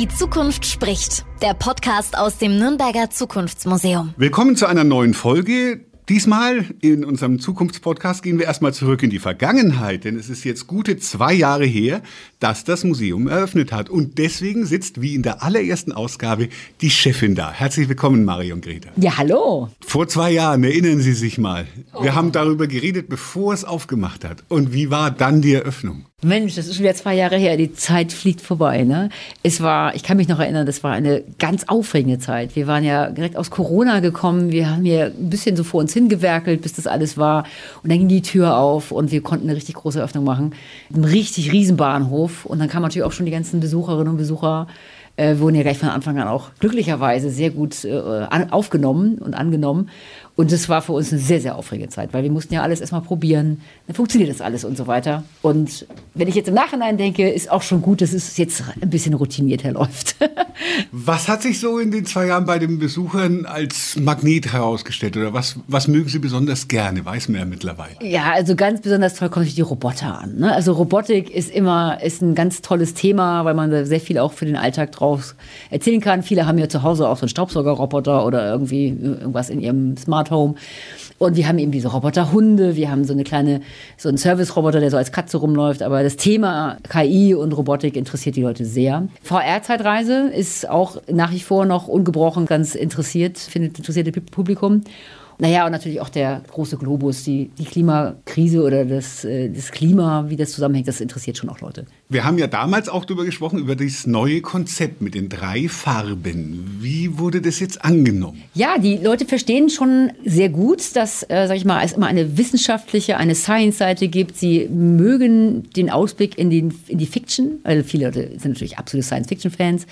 Die Zukunft spricht. Der Podcast aus dem Nürnberger Zukunftsmuseum. Willkommen zu einer neuen Folge. Diesmal in unserem Zukunftspodcast gehen wir erstmal zurück in die Vergangenheit, denn es ist jetzt gute zwei Jahre her, dass das Museum eröffnet hat. Und deswegen sitzt, wie in der allerersten Ausgabe, die Chefin da. Herzlich willkommen, Marion Greta. Ja, hallo. Vor zwei Jahren, erinnern Sie sich mal. Wir haben darüber geredet, bevor es aufgemacht hat. Und wie war dann die Eröffnung? Mensch, das ist schon wieder zwei Jahre her. Die Zeit fliegt vorbei. Ne? Es war, ich kann mich noch erinnern, das war eine ganz aufregende Zeit. Wir waren ja direkt aus Corona gekommen. Wir haben hier ein bisschen so vor uns hingewerkelt, bis das alles war. Und dann ging die Tür auf und wir konnten eine richtig große Öffnung machen. Ein richtig riesen Bahnhof. Und dann kamen natürlich auch schon die ganzen Besucherinnen und Besucher äh, wurden ja gleich von Anfang an auch glücklicherweise sehr gut äh, aufgenommen und angenommen. Und das war für uns eine sehr, sehr aufregende Zeit, weil wir mussten ja alles erstmal probieren, dann funktioniert das alles und so weiter. Und wenn ich jetzt im Nachhinein denke, ist auch schon gut, dass es jetzt ein bisschen routiniert herläuft. was hat sich so in den zwei Jahren bei den Besuchern als Magnet herausgestellt oder was, was mögen Sie besonders gerne? Weiß man ja mittlerweile. Ja, also ganz besonders toll kommen sich die Roboter an. Ne? Also Robotik ist immer ist ein ganz tolles Thema, weil man da sehr viel auch für den Alltag draus erzählen kann. Viele haben ja zu Hause auch so einen Staubsaugerroboter oder irgendwie irgendwas in ihrem Home. Und wir haben eben diese Roboterhunde, wir haben so eine kleine, so einen Service-Roboter, der so als Katze rumläuft. Aber das Thema KI und Robotik interessiert die Leute sehr. VR-Zeitreise ist auch nach wie vor noch ungebrochen ganz interessiert, findet interessierte Publikum. Naja, und natürlich auch der große Globus, die, die Klimakrise oder das, äh, das Klima, wie das zusammenhängt, das interessiert schon auch Leute. Wir haben ja damals auch darüber gesprochen, über das neue Konzept mit den drei Farben. Wie wurde das jetzt angenommen? Ja, die Leute verstehen schon sehr gut, dass, äh, sag ich mal, es immer eine wissenschaftliche, eine Science-Seite gibt. Sie mögen den Ausblick in, den, in die Fiction, weil viele Leute sind natürlich absolute Science-Fiction-Fans.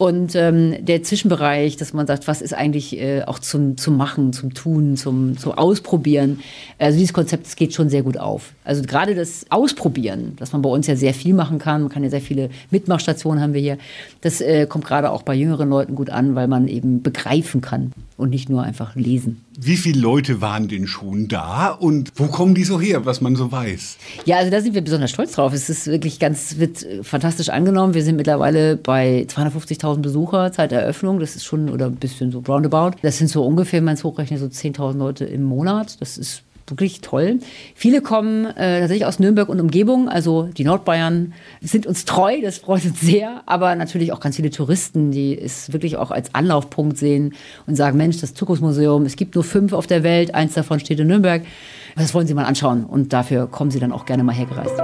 Und ähm, der Zwischenbereich, dass man sagt, was ist eigentlich äh, auch zum, zum Machen, zum Tun, zum, zum Ausprobieren. Also dieses Konzept das geht schon sehr gut auf. Also gerade das Ausprobieren, dass man bei uns ja sehr viel machen kann, man kann ja sehr viele Mitmachstationen haben wir hier, das äh, kommt gerade auch bei jüngeren Leuten gut an, weil man eben begreifen kann und nicht nur einfach lesen. Wie viele Leute waren denn schon da und wo kommen die so her, was man so weiß? Ja, also da sind wir besonders stolz drauf. Es ist wirklich ganz, wird äh, fantastisch angenommen. Wir sind mittlerweile bei 250.000 Besucher seit Eröffnung. Das ist schon, oder ein bisschen so roundabout. Das sind so ungefähr, wenn man es hochrechnet, so 10.000 Leute im Monat. Das ist wirklich toll. Viele kommen äh, tatsächlich aus Nürnberg und Umgebung, also die Nordbayern sind uns treu, das freut uns sehr, aber natürlich auch ganz viele Touristen, die es wirklich auch als Anlaufpunkt sehen und sagen, Mensch, das Zukunftsmuseum, es gibt nur fünf auf der Welt, eins davon steht in Nürnberg, das wollen Sie mal anschauen und dafür kommen Sie dann auch gerne mal hergereist.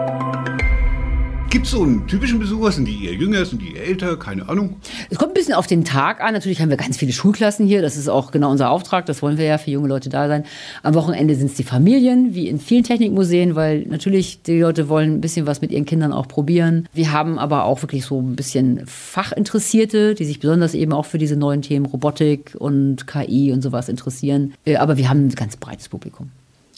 Gibt es so einen typischen Besucher? Sind die eher jünger, sind die eher älter? Keine Ahnung. Es kommt ein bisschen auf den Tag an. Natürlich haben wir ganz viele Schulklassen hier. Das ist auch genau unser Auftrag. Das wollen wir ja für junge Leute da sein. Am Wochenende sind es die Familien, wie in vielen Technikmuseen, weil natürlich die Leute wollen ein bisschen was mit ihren Kindern auch probieren. Wir haben aber auch wirklich so ein bisschen Fachinteressierte, die sich besonders eben auch für diese neuen Themen Robotik und KI und sowas interessieren. Äh, aber wir haben ein ganz breites Publikum.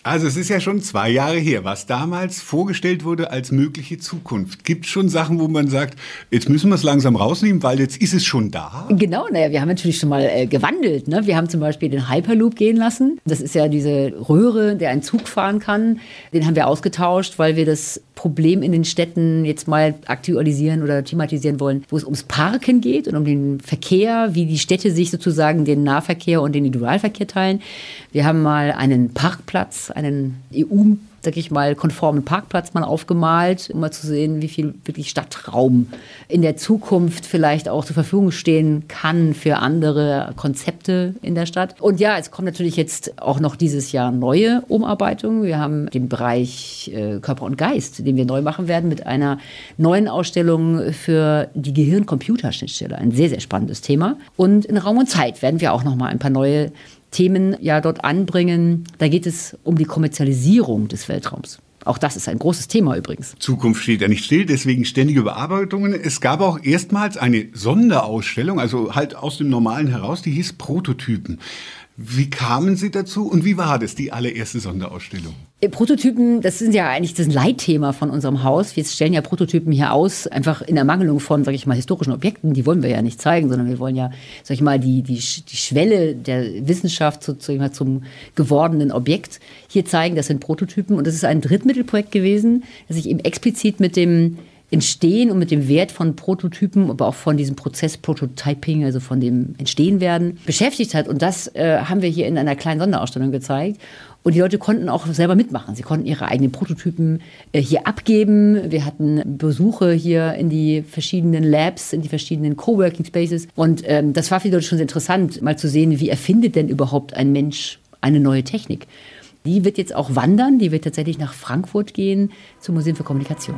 Also es ist ja schon zwei Jahre her, was damals vorgestellt wurde als mögliche Zukunft. Gibt schon Sachen, wo man sagt, jetzt müssen wir es langsam rausnehmen, weil jetzt ist es schon da? Genau, naja, wir haben natürlich schon mal äh, gewandelt. Ne? Wir haben zum Beispiel den Hyperloop gehen lassen. Das ist ja diese Röhre, der einen Zug fahren kann. Den haben wir ausgetauscht, weil wir das Problem in den Städten jetzt mal aktualisieren oder thematisieren wollen, wo es ums Parken geht und um den Verkehr, wie die Städte sich sozusagen den Nahverkehr und den Individualverkehr teilen. Wir haben mal einen Parkplatz, einen EU sag ich mal, konformen Parkplatz mal aufgemalt, um mal zu sehen, wie viel wirklich Stadtraum in der Zukunft vielleicht auch zur Verfügung stehen kann für andere Konzepte in der Stadt. Und ja, es kommt natürlich jetzt auch noch dieses Jahr neue Umarbeitungen. Wir haben den Bereich äh, Körper und Geist, den wir neu machen werden mit einer neuen Ausstellung für die Gehirn-Computer-Schnittstelle. Ein sehr, sehr spannendes Thema. Und in Raum und Zeit werden wir auch noch mal ein paar neue Themen ja dort anbringen. Da geht es um die Kommerzialisierung des Weltraums. Auch das ist ein großes Thema übrigens. Zukunft steht ja nicht still, deswegen ständige Überarbeitungen. Es gab auch erstmals eine Sonderausstellung, also halt aus dem Normalen heraus, die hieß Prototypen. Wie kamen Sie dazu und wie war das, die allererste Sonderausstellung? Äh, Prototypen, das sind ja eigentlich das Leitthema von unserem Haus. Wir stellen ja Prototypen hier aus, einfach in Ermangelung von, sag ich mal, historischen Objekten. Die wollen wir ja nicht zeigen, sondern wir wollen ja, sag ich mal, die, die, die Schwelle der Wissenschaft zu, zu, zum gewordenen Objekt hier zeigen. Das sind Prototypen und das ist ein Drittmittelprojekt gewesen, das sich eben explizit mit dem Entstehen und mit dem Wert von Prototypen, aber auch von diesem Prozess Prototyping, also von dem Entstehen werden, beschäftigt hat. Und das äh, haben wir hier in einer kleinen Sonderausstellung gezeigt. Und die Leute konnten auch selber mitmachen. Sie konnten ihre eigenen Prototypen äh, hier abgeben. Wir hatten Besuche hier in die verschiedenen Labs, in die verschiedenen Coworking Spaces. Und ähm, das war für die Leute schon sehr interessant, mal zu sehen, wie erfindet denn überhaupt ein Mensch eine neue Technik. Die wird jetzt auch wandern, die wird tatsächlich nach Frankfurt gehen zum Museum für Kommunikation.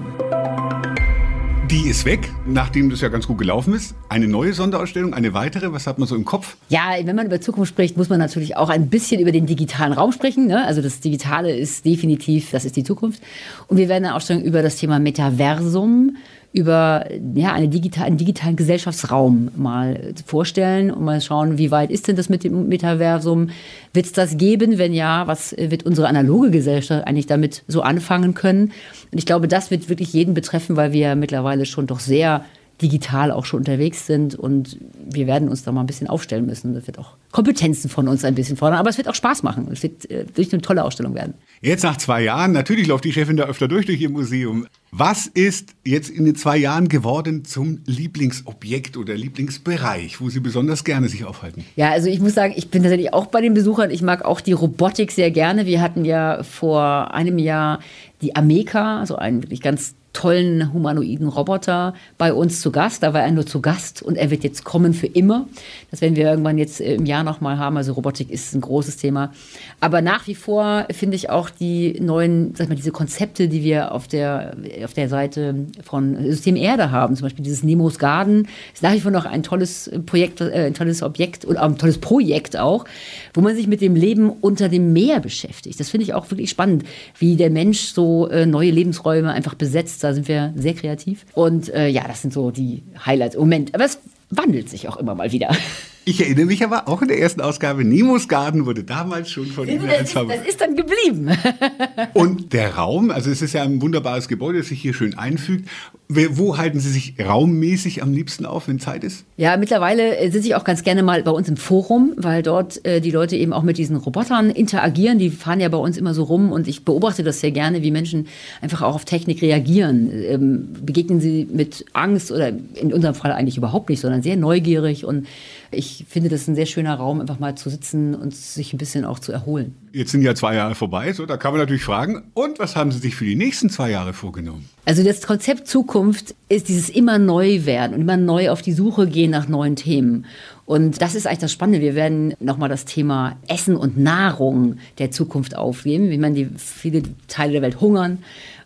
Die ist weg, nachdem das ja ganz gut gelaufen ist. Eine neue Sonderausstellung, eine weitere. Was hat man so im Kopf? Ja, wenn man über Zukunft spricht, muss man natürlich auch ein bisschen über den digitalen Raum sprechen. Ne? Also das Digitale ist definitiv, das ist die Zukunft. Und wir werden eine Ausstellung über das Thema Metaversum, über ja, eine digital, einen digitalen Gesellschaftsraum mal vorstellen und mal schauen, wie weit ist denn das mit dem Metaversum? Wird es das geben? Wenn ja, was wird unsere analoge Gesellschaft eigentlich damit so anfangen können? Und ich glaube, das wird wirklich jeden betreffen, weil wir mittlerweile schon doch sehr digital auch schon unterwegs sind und wir werden uns da mal ein bisschen aufstellen müssen. Das wird auch Kompetenzen von uns ein bisschen fordern, aber es wird auch Spaß machen. Es wird äh, wirklich eine tolle Ausstellung werden. Jetzt nach zwei Jahren, natürlich läuft die Chefin da öfter durch durch ihr Museum. Was ist jetzt in den zwei Jahren geworden zum Lieblingsobjekt oder Lieblingsbereich, wo Sie besonders gerne sich aufhalten? Ja, also ich muss sagen, ich bin tatsächlich auch bei den Besuchern. Ich mag auch die Robotik sehr gerne. Wir hatten ja vor einem Jahr die Ameka, so ein wirklich ganz tollen humanoiden Roboter bei uns zu Gast. Da war er nur zu Gast und er wird jetzt kommen für immer. Das werden wir irgendwann jetzt im Jahr nochmal haben. Also Robotik ist ein großes Thema. Aber nach wie vor finde ich auch die neuen, sag mal, diese Konzepte, die wir auf der, auf der Seite von System Erde haben, zum Beispiel dieses Nemos Garden, ist nach wie vor noch ein tolles Projekt, äh, ein tolles Objekt und ein tolles Projekt auch, wo man sich mit dem Leben unter dem Meer beschäftigt. Das finde ich auch wirklich spannend, wie der Mensch so äh, neue Lebensräume einfach besetzt da sind wir sehr kreativ. Und äh, ja, das sind so die Highlights im Moment. Aber es wandelt sich auch immer mal wieder. Ich erinnere mich aber auch in der ersten Ausgabe, Nemos Garten wurde damals schon von Ihnen als Das ist dann geblieben. Und der Raum, also es ist ja ein wunderbares Gebäude, das sich hier schön einfügt. Wo halten Sie sich raummäßig am liebsten auf, wenn Zeit ist? Ja, mittlerweile äh, sitze ich auch ganz gerne mal bei uns im Forum, weil dort äh, die Leute eben auch mit diesen Robotern interagieren. Die fahren ja bei uns immer so rum und ich beobachte das sehr gerne, wie Menschen einfach auch auf Technik reagieren. Ähm, begegnen sie mit Angst oder in unserem Fall eigentlich überhaupt nicht, sondern sehr neugierig und ich finde das ein sehr schöner Raum, einfach mal zu sitzen und sich ein bisschen auch zu erholen. Jetzt sind ja zwei Jahre vorbei, so da kann man natürlich fragen, und was haben Sie sich für die nächsten zwei Jahre vorgenommen? Also das Konzept Zukunft ist dieses immer neu werden und immer neu auf die Suche gehen nach neuen Themen. Und das ist eigentlich das Spannende. Wir werden nochmal das Thema Essen und Nahrung der Zukunft aufnehmen. Wie man die viele Teile der Welt hungern.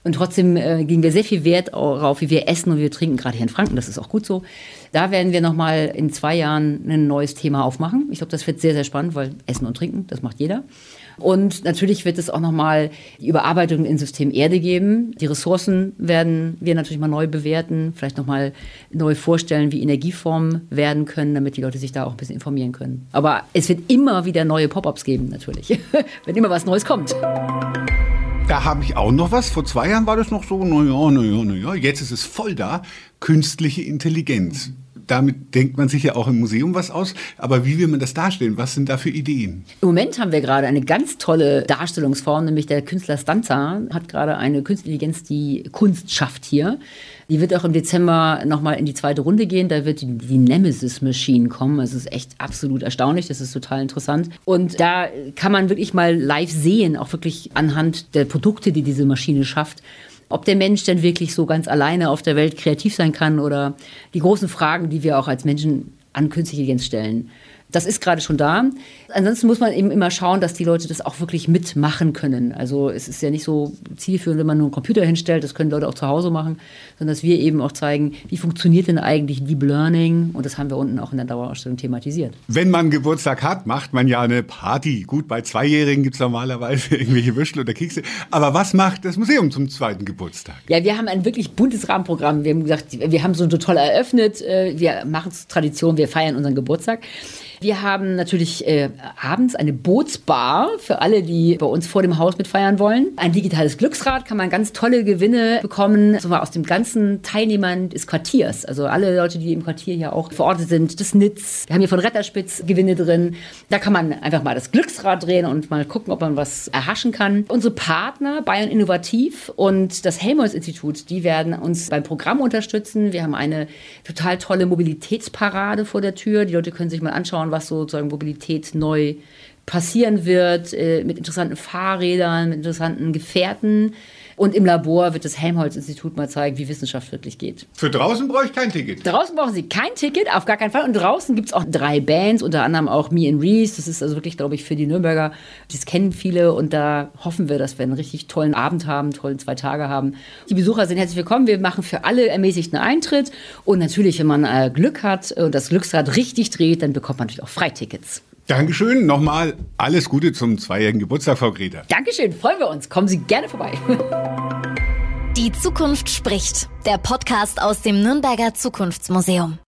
Und trotzdem äh, geben wir sehr viel Wert darauf, wie wir essen und wie wir trinken, gerade hier in Franken. Das ist auch gut so. Da werden wir nochmal in zwei Jahren ein neues Thema aufmachen. Ich glaube, das wird sehr, sehr spannend, weil Essen und Trinken, das macht jeder. Und natürlich wird es auch nochmal die Überarbeitung in System Erde geben. Die Ressourcen werden wir natürlich mal neu bewerten, vielleicht nochmal neu vorstellen, wie Energieformen werden können, damit die Leute sich da auch ein bisschen informieren können. Aber es wird immer wieder neue Pop-ups geben, natürlich, wenn immer was Neues kommt. Da habe ich auch noch was. Vor zwei Jahren war das noch so, naja, naja, naja. Jetzt ist es voll da. Künstliche Intelligenz damit denkt man sich ja auch im Museum was aus. Aber wie will man das darstellen? Was sind da für Ideen? Im Moment haben wir gerade eine ganz tolle Darstellungsform, nämlich der Künstler Stanza hat gerade eine Künstliche Intelligenz, die Kunst schafft hier. Die wird auch im Dezember nochmal in die zweite Runde gehen. Da wird die, die Nemesis Machine kommen. Das ist echt absolut erstaunlich. Das ist total interessant. Und da kann man wirklich mal live sehen, auch wirklich anhand der Produkte, die diese Maschine schafft ob der Mensch denn wirklich so ganz alleine auf der Welt kreativ sein kann oder die großen Fragen, die wir auch als Menschen an künstliche Intelligenz stellen. Das ist gerade schon da. Ansonsten muss man eben immer schauen, dass die Leute das auch wirklich mitmachen können. Also es ist ja nicht so zielführend, wenn man nur einen Computer hinstellt, das können Leute auch zu Hause machen, sondern dass wir eben auch zeigen, wie funktioniert denn eigentlich Deep Learning und das haben wir unten auch in der Dauerausstellung thematisiert. Wenn man Geburtstag hat, macht man ja eine Party. Gut, bei Zweijährigen gibt es normalerweise irgendwelche Würstel oder Kekse. Aber was macht das Museum zum zweiten Geburtstag? Ja, wir haben ein wirklich buntes Rahmenprogramm. Wir haben gesagt, wir haben so toll eröffnet. Äh, wir machen es Tradition, wir feiern unseren Geburtstag. Wir haben natürlich äh, abends eine Bootsbar für alle, die bei uns vor dem Haus mitfeiern wollen. Ein digitales Glücksrad kann man ganz tolle Gewinne bekommen, so aus dem ganzen Teilnehmern des Quartiers. Also alle Leute, die im Quartier hier auch verortet sind, das Nitz. Wir haben hier von Retterspitz Gewinne drin. Da kann man einfach mal das Glücksrad drehen und mal gucken, ob man was erhaschen kann. Unsere Partner Bayern Innovativ und das Helmholtz-Institut, die werden uns beim Programm unterstützen. Wir haben eine total tolle Mobilitätsparade vor der Tür. Die Leute können sich mal anschauen, was sozusagen Mobilität neu passieren wird, äh, mit interessanten Fahrrädern, mit interessanten Gefährten. Und im Labor wird das Helmholtz-Institut mal zeigen, wie Wissenschaft wirklich geht. Für draußen brauche ich kein Ticket. Draußen brauchen Sie kein Ticket, auf gar keinen Fall. Und draußen gibt es auch drei Bands, unter anderem auch Me and Reese. Das ist also wirklich, glaube ich, für die Nürnberger. Das kennen viele und da hoffen wir, dass wir einen richtig tollen Abend haben, tollen zwei Tage haben. Die Besucher sind herzlich willkommen. Wir machen für alle ermäßigten Eintritt. Und natürlich, wenn man äh, Glück hat und das Glücksrad richtig dreht, dann bekommt man natürlich auch Freitickets. Dankeschön. Nochmal alles Gute zum zweijährigen Geburtstag, Frau Greta. Dankeschön, freuen wir uns. Kommen Sie gerne vorbei. Die Zukunft spricht. Der Podcast aus dem Nürnberger Zukunftsmuseum.